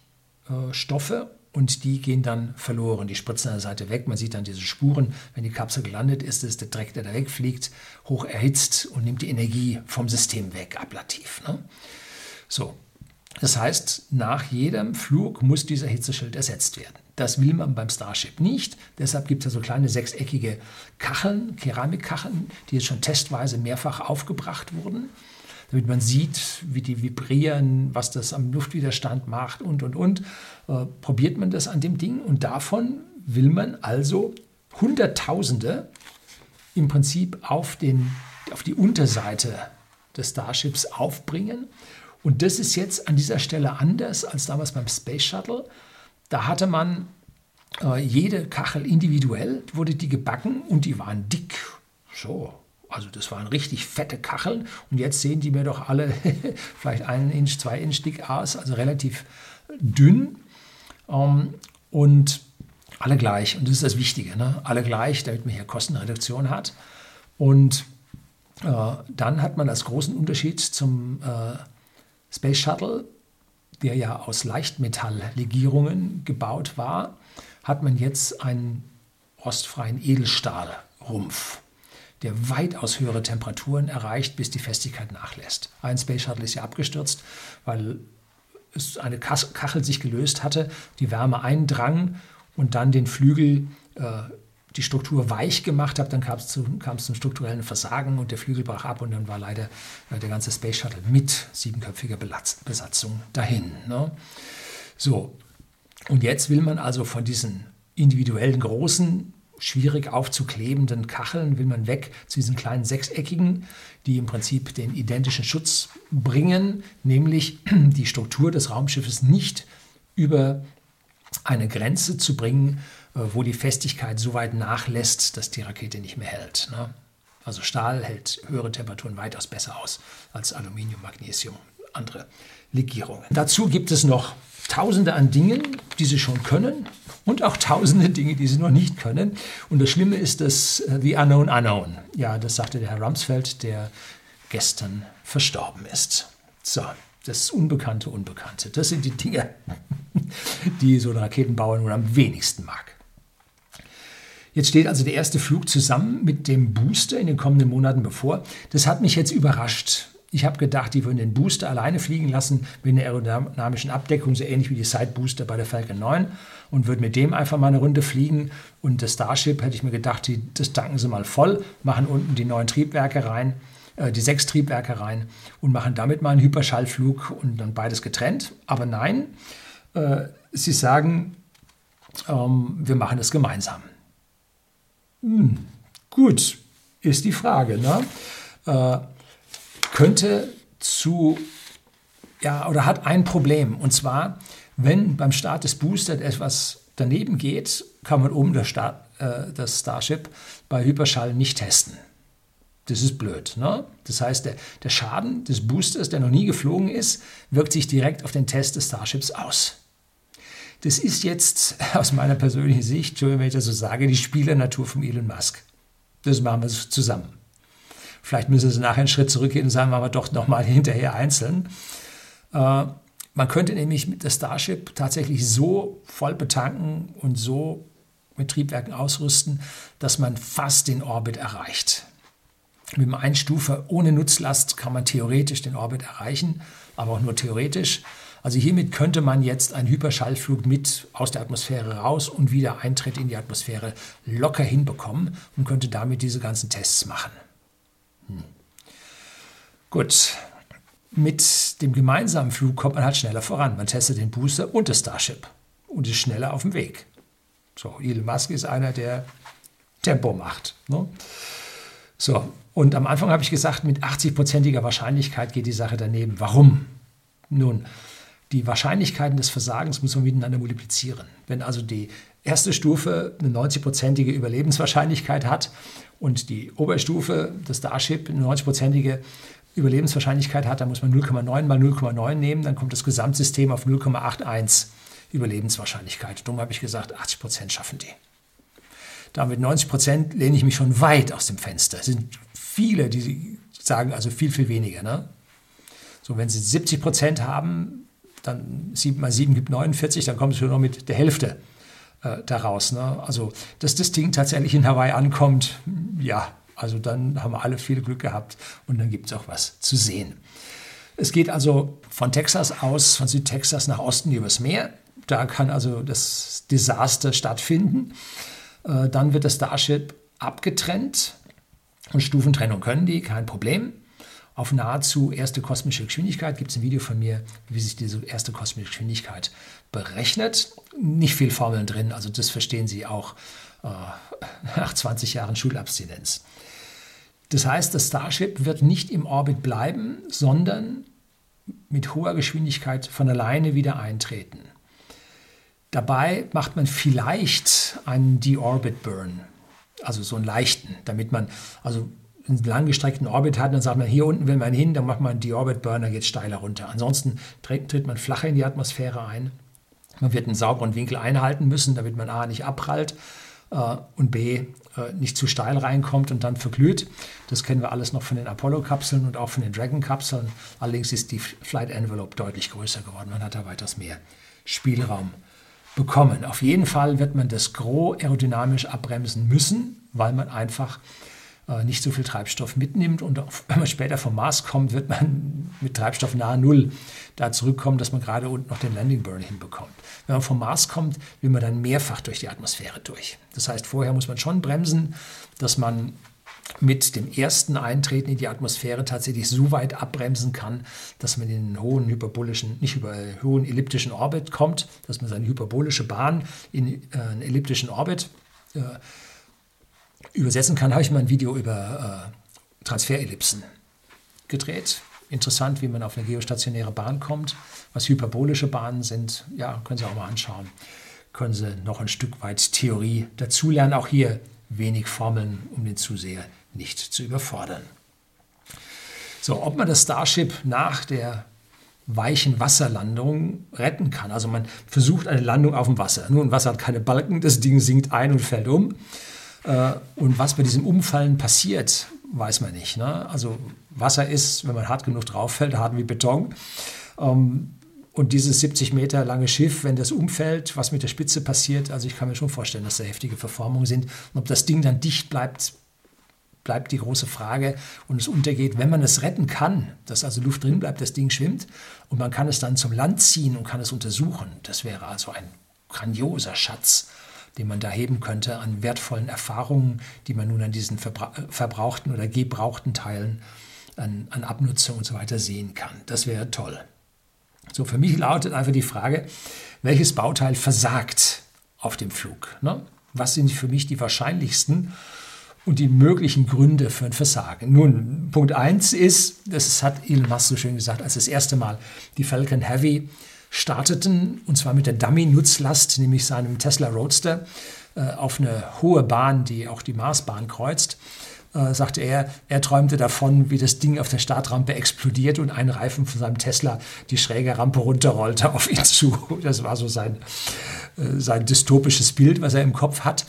äh, Stoffe und die gehen dann verloren. Die spritzen an der Seite weg. Man sieht dann diese Spuren. Wenn die Kapsel gelandet ist, ist der Dreck, der da wegfliegt, hoch erhitzt und nimmt die Energie vom System weg, ablativ. Ne? So, das heißt, nach jedem Flug muss dieser Hitzeschild ersetzt werden. Das will man beim Starship nicht. Deshalb gibt es ja so kleine sechseckige Kacheln, Keramikkacheln, die jetzt schon testweise mehrfach aufgebracht wurden, damit man sieht, wie die vibrieren, was das am Luftwiderstand macht und, und, und. Äh, probiert man das an dem Ding und davon will man also Hunderttausende im Prinzip auf, den, auf die Unterseite des Starships aufbringen und das ist jetzt an dieser Stelle anders als damals beim Space Shuttle. Da hatte man äh, jede Kachel individuell, wurde die gebacken und die waren dick. So, also das waren richtig fette Kacheln. Und jetzt sehen die mir doch alle vielleicht einen Inch, zwei Inch dick aus, also relativ dünn. Ähm, und alle gleich. Und das ist das Wichtige. Ne? Alle gleich, damit man hier Kostenreduktion hat. Und äh, dann hat man als großen Unterschied zum äh, Space Shuttle, der ja aus Leichtmetalllegierungen gebaut war, hat man jetzt einen rostfreien Edelstahlrumpf, der weitaus höhere Temperaturen erreicht, bis die Festigkeit nachlässt. Ein Space Shuttle ist ja abgestürzt, weil es eine Kachel sich gelöst hatte, die Wärme eindrang und dann den Flügel äh, die Struktur weich gemacht habe, dann kam es zu, zum strukturellen Versagen und der Flügel brach ab und dann war leider äh, der ganze Space Shuttle mit siebenköpfiger Besatzung dahin. Ne? So, und jetzt will man also von diesen individuellen großen, schwierig aufzuklebenden Kacheln, will man weg zu diesen kleinen sechseckigen, die im Prinzip den identischen Schutz bringen, nämlich die Struktur des Raumschiffes nicht über eine Grenze zu bringen, wo die Festigkeit so weit nachlässt, dass die Rakete nicht mehr hält. Ne? Also Stahl hält höhere Temperaturen weitaus besser aus als Aluminium, Magnesium, andere Legierungen. Dazu gibt es noch Tausende an Dingen, die sie schon können und auch tausende Dinge, die sie noch nicht können. Und das Schlimme ist das uh, The Unknown Unknown. Ja, das sagte der Herr Rumsfeld, der gestern verstorben ist. So, das Unbekannte Unbekannte. Das sind die Dinge, die so ein Raketenbauer nun am wenigsten mag. Jetzt steht also der erste Flug zusammen mit dem Booster in den kommenden Monaten bevor. Das hat mich jetzt überrascht. Ich habe gedacht, die würden den Booster alleine fliegen lassen mit einer aerodynamischen Abdeckung, so ähnlich wie die Side Booster bei der Falcon 9 und würden mit dem einfach mal eine Runde fliegen. Und das Starship hätte ich mir gedacht, die, das tanken sie mal voll, machen unten die neuen Triebwerke rein, äh, die sechs Triebwerke rein und machen damit mal einen Hyperschallflug und dann beides getrennt. Aber nein, äh, sie sagen, ähm, wir machen das gemeinsam. Hm, gut, ist die Frage. Ne? Äh, könnte zu, ja, oder hat ein Problem. Und zwar, wenn beim Start des Boosters etwas daneben geht, kann man oben das, Start, äh, das Starship bei Hyperschall nicht testen. Das ist blöd. Ne? Das heißt, der, der Schaden des Boosters, der noch nie geflogen ist, wirkt sich direkt auf den Test des Starships aus. Das ist jetzt aus meiner persönlichen Sicht, Entschuldigung, wenn ich das so sage, die Spielernatur von Elon Musk. Das machen wir zusammen. Vielleicht müssen Sie nachher einen Schritt zurückgehen und sagen, wir aber doch nochmal hinterher einzeln. Äh, man könnte nämlich das Starship tatsächlich so voll betanken und so mit Triebwerken ausrüsten, dass man fast den Orbit erreicht. Mit dem Einstufer ohne Nutzlast kann man theoretisch den Orbit erreichen, aber auch nur theoretisch. Also hiermit könnte man jetzt einen Hyperschallflug mit aus der Atmosphäre raus und wieder Eintritt in die Atmosphäre locker hinbekommen und könnte damit diese ganzen Tests machen. Hm. Gut, mit dem gemeinsamen Flug kommt man halt schneller voran. Man testet den Booster und das Starship und ist schneller auf dem Weg. So, Elon Musk ist einer, der Tempo macht. Ne? So, und am Anfang habe ich gesagt, mit 80-prozentiger Wahrscheinlichkeit geht die Sache daneben. Warum? Nun, die Wahrscheinlichkeiten des Versagens muss man miteinander multiplizieren. Wenn also die erste Stufe eine 90-prozentige Überlebenswahrscheinlichkeit hat und die Oberstufe, das Starship, eine 90-prozentige Überlebenswahrscheinlichkeit hat, dann muss man 0,9 mal 0,9 nehmen, dann kommt das Gesamtsystem auf 0,81 Überlebenswahrscheinlichkeit. Darum habe ich gesagt, 80 Prozent schaffen die. Damit 90 Prozent lehne ich mich schon weit aus dem Fenster. Es sind viele, die sagen also viel, viel weniger. Ne? So, wenn Sie 70 Prozent haben, dann 7 mal 7 gibt 49, dann Sie schon noch mit der Hälfte äh, daraus. Ne? Also, dass das Ding tatsächlich in Hawaii ankommt, ja, also dann haben wir alle viel Glück gehabt und dann gibt es auch was zu sehen. Es geht also von Texas aus, von Südtexas nach Osten übers Meer. Da kann also das Desaster stattfinden. Äh, dann wird das Starship abgetrennt und Stufentrennung können die, kein Problem auf nahezu erste kosmische Geschwindigkeit. Gibt es ein Video von mir, wie sich diese erste kosmische Geschwindigkeit berechnet. Nicht viel Formeln drin, also das verstehen Sie auch äh, nach 20 Jahren Schulabstinenz. Das heißt, das Starship wird nicht im Orbit bleiben, sondern mit hoher Geschwindigkeit von alleine wieder eintreten. Dabei macht man vielleicht einen De-Orbit Burn, also so einen leichten, damit man, also einen langgestreckten Orbit hat, dann sagt man, hier unten will man hin, dann macht man die Orbit Burner, geht steiler runter. Ansonsten tritt, man flacher in die Atmosphäre ein. Man wird einen sauberen Winkel einhalten müssen, damit man A nicht abprallt äh, und B äh, nicht zu steil reinkommt und dann verglüht. Das kennen wir alles noch von den Apollo-Kapseln und auch von den Dragon-Kapseln. Allerdings ist die Flight Envelope deutlich größer geworden. Man hat da weitaus mehr Spielraum bekommen. Auf jeden Fall wird man das Gros aerodynamisch abbremsen müssen, weil man einfach nicht so viel Treibstoff mitnimmt. Und wenn man später vom Mars kommt, wird man mit Treibstoff nahe Null da zurückkommen, dass man gerade unten noch den Landing Burn hinbekommt. Wenn man vom Mars kommt, will man dann mehrfach durch die Atmosphäre durch. Das heißt, vorher muss man schon bremsen, dass man mit dem ersten Eintreten in die Atmosphäre tatsächlich so weit abbremsen kann, dass man in einen hohen hyperbolischen, nicht über hohen elliptischen Orbit kommt, dass man seine hyperbolische Bahn in äh, einen elliptischen Orbit äh, übersetzen kann, habe ich mal ein Video über äh, Transferellipsen gedreht. Interessant, wie man auf eine geostationäre Bahn kommt. Was hyperbolische Bahnen sind, ja, können Sie auch mal anschauen. Können Sie noch ein Stück weit Theorie dazulernen. Auch hier wenig Formeln, um den Zuseher nicht zu überfordern. So, ob man das Starship nach der weichen Wasserlandung retten kann. Also man versucht eine Landung auf dem Wasser. Nun, Wasser hat keine Balken, das Ding sinkt ein und fällt um. Äh, und was bei diesem Umfallen passiert, weiß man nicht. Ne? Also Wasser ist, wenn man hart genug drauf fällt, hart wie Beton. Ähm, und dieses 70 Meter lange Schiff, wenn das umfällt, was mit der Spitze passiert, also ich kann mir schon vorstellen, dass da heftige Verformungen sind. Und ob das Ding dann dicht bleibt, bleibt die große Frage und es untergeht, wenn man es retten kann, dass also Luft drin bleibt, das Ding schwimmt und man kann es dann zum Land ziehen und kann es untersuchen. Das wäre also ein grandioser Schatz den man da heben könnte an wertvollen Erfahrungen, die man nun an diesen verbra verbrauchten oder gebrauchten Teilen an, an Abnutzung und so weiter sehen kann. Das wäre toll. So, für mich lautet einfach die Frage, welches Bauteil versagt auf dem Flug? Ne? Was sind für mich die wahrscheinlichsten und die möglichen Gründe für ein Versagen? Nun, Punkt 1 ist, das hat Elon Musk so schön gesagt, als das erste Mal die Falcon Heavy starteten, und zwar mit der Dummy-Nutzlast, nämlich seinem Tesla Roadster, äh, auf eine hohe Bahn, die auch die Marsbahn kreuzt, äh, sagte er, er träumte davon, wie das Ding auf der Startrampe explodiert und ein Reifen von seinem Tesla die schräge Rampe runterrollte auf ihn zu. Das war so sein, äh, sein dystopisches Bild, was er im Kopf hat.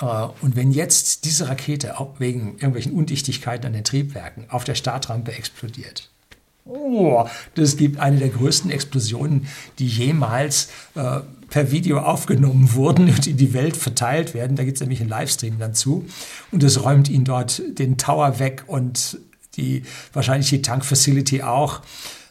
Und wenn jetzt diese Rakete auch wegen irgendwelchen Undichtigkeiten an den Triebwerken auf der Startrampe explodiert, Oh, das gibt eine der größten Explosionen, die jemals äh, per Video aufgenommen wurden und in die Welt verteilt werden. Da gibt es nämlich einen Livestream dazu. Und es räumt ihn dort den Tower weg und die, wahrscheinlich die Tankfacility auch.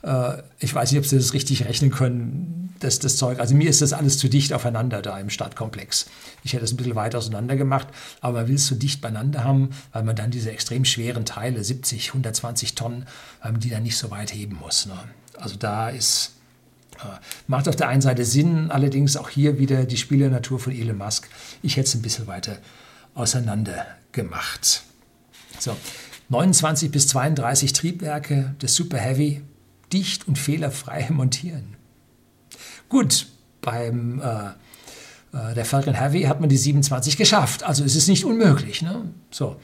Äh, ich weiß nicht, ob Sie das richtig rechnen können, das, das Zeug. Also mir ist das alles zu dicht aufeinander da im Stadtkomplex. Ich hätte es ein bisschen weiter auseinander gemacht, aber man will es so dicht beieinander haben, weil man dann diese extrem schweren Teile, 70, 120 Tonnen, man die dann nicht so weit heben muss. Ne? Also da ist, äh, macht auf der einen Seite Sinn, allerdings auch hier wieder die Spielernatur von Elon Musk. Ich hätte es ein bisschen weiter auseinander gemacht. So, 29 bis 32 Triebwerke des Super Heavy dicht und fehlerfrei montieren. Gut, beim äh, äh, der Falcon Heavy hat man die 27 geschafft, also es ist nicht unmöglich. Ne? So,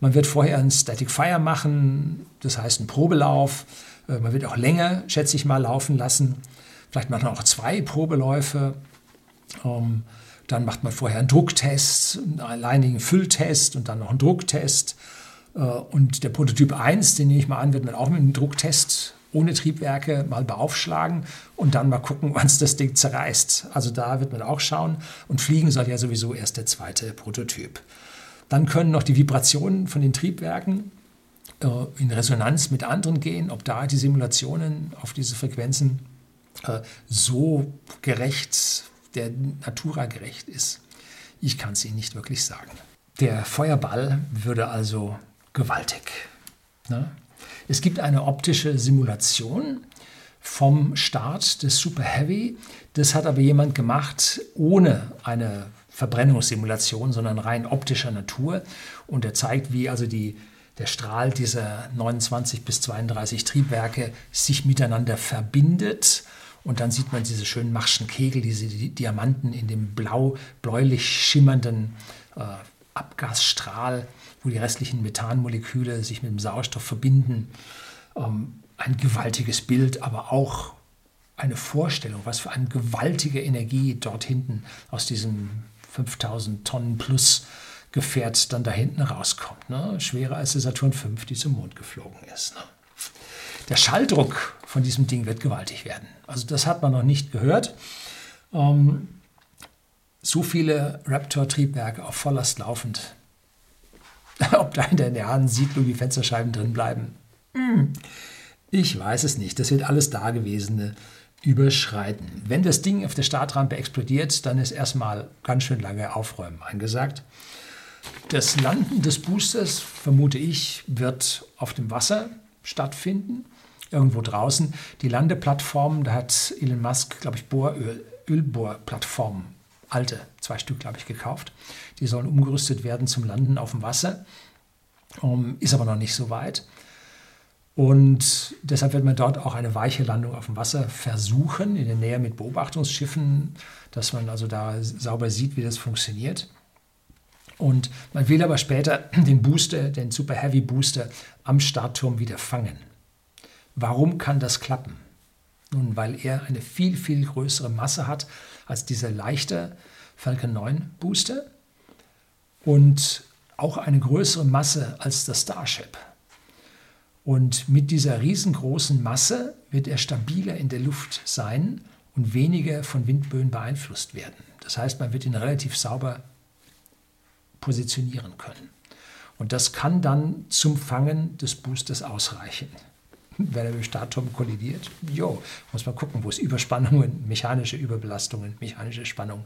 man wird vorher ein Static Fire machen, das heißt einen Probelauf. Äh, man wird auch länger, schätze ich mal, laufen lassen. Vielleicht macht man auch zwei Probeläufe. Ähm, dann macht man vorher einen Drucktest, einen alleinigen Fülltest und dann noch einen Drucktest. Äh, und der Prototyp 1, den nehme ich mal an, wird man auch mit einem Drucktest ohne Triebwerke mal beaufschlagen und dann mal gucken, wann es das Ding zerreißt. Also da wird man auch schauen. Und fliegen soll ja sowieso erst der zweite Prototyp. Dann können noch die Vibrationen von den Triebwerken äh, in Resonanz mit anderen gehen, ob da die Simulationen auf diese Frequenzen äh, so gerecht, der Natura gerecht ist. Ich kann es Ihnen nicht wirklich sagen. Der Feuerball würde also gewaltig. Ne? Es gibt eine optische Simulation vom Start des Super Heavy. Das hat aber jemand gemacht ohne eine Verbrennungssimulation, sondern rein optischer Natur. Und er zeigt, wie also die, der Strahl dieser 29 bis 32 Triebwerke sich miteinander verbindet. Und dann sieht man diese schönen Machschen Kegel, diese Diamanten in dem blau-bläulich schimmernden äh, Abgasstrahl wo die restlichen Methanmoleküle sich mit dem Sauerstoff verbinden. Ähm, ein gewaltiges Bild, aber auch eine Vorstellung, was für eine gewaltige Energie dort hinten aus diesem 5000 Tonnen plus Gefährt dann da hinten rauskommt. Ne? Schwerer als der Saturn V, die zum Mond geflogen ist. Ne? Der Schalldruck von diesem Ding wird gewaltig werden. Also das hat man noch nicht gehört. Ähm, so viele Raptor-Triebwerke auf Volllast laufend Ob da in der nahen Siedlung die Fensterscheiben drin bleiben? Hm. Ich weiß es nicht. Das wird alles Dagewesene überschreiten. Wenn das Ding auf der Startrampe explodiert, dann ist erstmal ganz schön lange Aufräumen angesagt. Das Landen des Boosters, vermute ich, wird auf dem Wasser stattfinden, irgendwo draußen. Die Landeplattform, da hat Elon Musk, glaube ich, Bohröl, Ölbohrplattformen, alte, zwei Stück, glaube ich, gekauft. Die sollen umgerüstet werden zum Landen auf dem Wasser. Um, ist aber noch nicht so weit. Und deshalb wird man dort auch eine weiche Landung auf dem Wasser versuchen, in der Nähe mit Beobachtungsschiffen, dass man also da sauber sieht, wie das funktioniert. Und man will aber später den Booster, den Super Heavy Booster am Startturm wieder fangen. Warum kann das klappen? Nun, weil er eine viel, viel größere Masse hat als dieser leichte Falcon 9 Booster und auch eine größere Masse als das Starship. Und mit dieser riesengroßen Masse wird er stabiler in der Luft sein und weniger von Windböen beeinflusst werden. Das heißt, man wird ihn relativ sauber positionieren können. Und das kann dann zum Fangen des Boosters ausreichen. Wenn er mit dem Startturm kollidiert, jo, muss man gucken, wo es Überspannungen, mechanische Überbelastungen, mechanische Spannung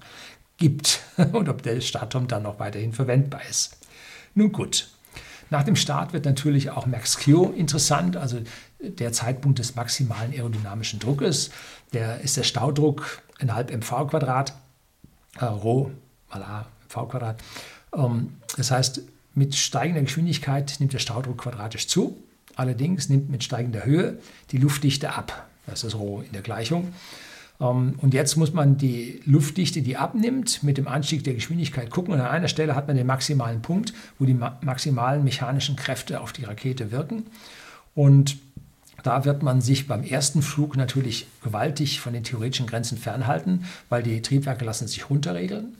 gibt und ob der Startturm dann noch weiterhin verwendbar ist. Nun gut, nach dem Start wird natürlich auch Max-Q interessant, also der Zeitpunkt des maximalen aerodynamischen Druckes. Der ist der Staudruck innerhalb mv Quadrat, äh, Rho mal a v Quadrat. Ähm, das heißt, mit steigender Geschwindigkeit nimmt der Staudruck quadratisch zu. Allerdings nimmt mit steigender Höhe die Luftdichte ab. Das ist Rho in der Gleichung. Ähm, und jetzt muss man die Luftdichte, die abnimmt, mit dem Anstieg der Geschwindigkeit gucken. Und an einer Stelle hat man den maximalen Punkt, wo die maximalen mechanischen Kräfte auf die Rakete wirken. Und da wird man sich beim ersten Flug natürlich gewaltig von den theoretischen Grenzen fernhalten, weil die Triebwerke lassen sich runterregeln,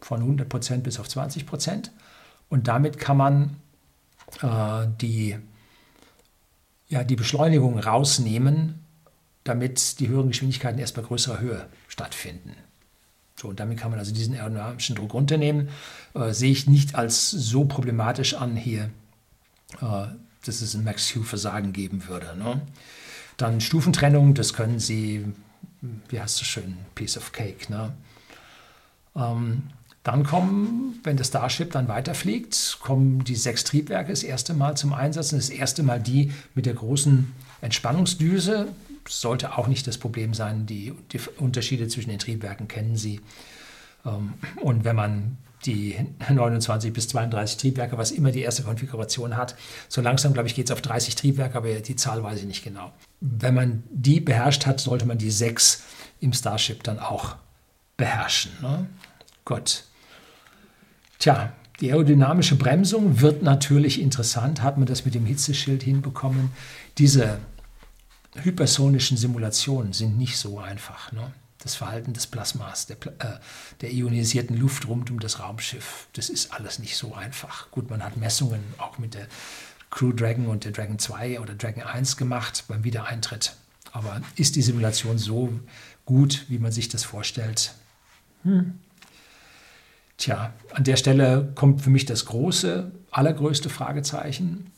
von 100% bis auf 20%. Und damit kann man äh, die, ja, die Beschleunigung rausnehmen, damit die höheren Geschwindigkeiten erst bei größerer Höhe stattfinden. So, und damit kann man also diesen aerodynamischen Druck runternehmen. Äh, sehe ich nicht als so problematisch an hier, äh, dass es ein Max-Q-Versagen geben würde. Ne? Dann Stufentrennung, das können Sie, wie heißt es schön, Piece of Cake. Ne? Ähm, dann kommen, wenn das Starship dann weiterfliegt, kommen die sechs Triebwerke das erste Mal zum Einsatz. Das erste Mal die mit der großen Entspannungsdüse, sollte auch nicht das Problem sein. Die, die Unterschiede zwischen den Triebwerken kennen Sie. Ähm, und wenn man die 29 bis 32 Triebwerke, was immer die erste Konfiguration hat. So langsam, glaube ich, geht es auf 30 Triebwerke, aber die Zahl weiß ich nicht genau. Wenn man die beherrscht hat, sollte man die sechs im Starship dann auch beherrschen. Ne? Gut. Tja, die aerodynamische Bremsung wird natürlich interessant. Hat man das mit dem Hitzeschild hinbekommen? Diese hypersonischen Simulationen sind nicht so einfach. Ne? Das Verhalten des Plasmas, der, äh, der ionisierten Luft rund um das Raumschiff, das ist alles nicht so einfach. Gut, man hat Messungen auch mit der Crew Dragon und der Dragon 2 oder Dragon 1 gemacht beim Wiedereintritt. Aber ist die Simulation so gut, wie man sich das vorstellt? Hm. Tja, an der Stelle kommt für mich das große, allergrößte Fragezeichen.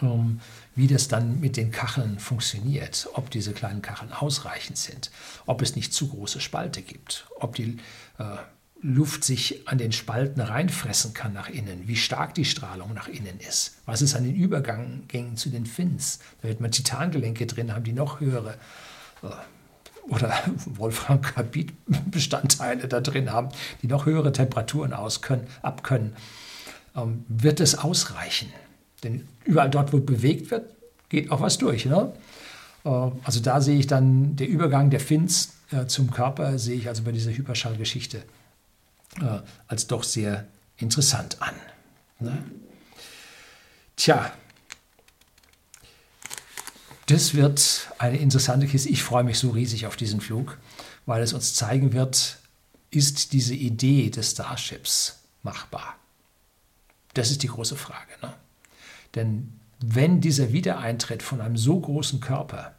Ähm, wie das dann mit den Kacheln funktioniert, ob diese kleinen Kacheln ausreichend sind, ob es nicht zu große Spalte gibt, ob die äh, Luft sich an den Spalten reinfressen kann nach innen, wie stark die Strahlung nach innen ist, was ist an den Übergängen zu den Fins. Da wird man Titangelenke drin haben, die noch höhere äh, oder Wolfram-Carbid-Bestandteile da drin haben, die noch höhere Temperaturen auskönnen, abkönnen. Ähm, wird es ausreichen? Denn überall dort, wo bewegt wird, geht auch was durch. Ne? Äh, also da sehe ich dann der Übergang der Fins äh, zum Körper, sehe ich also bei dieser Hyperschallgeschichte äh, als doch sehr interessant an. Ne? Tja, das wird eine interessante Kiste. Ich freue mich so riesig auf diesen Flug, weil es uns zeigen wird, ist diese Idee des Starships machbar? Das ist die große Frage. Ne? Denn wenn dieser Wiedereintritt von einem so großen Körper,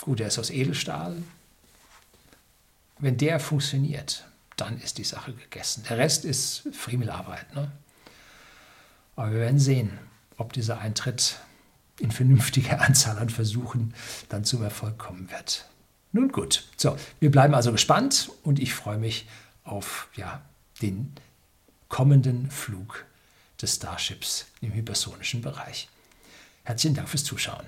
gut, er ist aus Edelstahl, wenn der funktioniert, dann ist die Sache gegessen. Der Rest ist Friemelarbeit. Ne? Aber wir werden sehen, ob dieser Eintritt in vernünftiger Anzahl an Versuchen dann zum Erfolg kommen wird. Nun gut, so, wir bleiben also gespannt und ich freue mich auf ja, den kommenden Flug des Starships im hypersonischen Bereich. Herzlichen Dank fürs Zuschauen.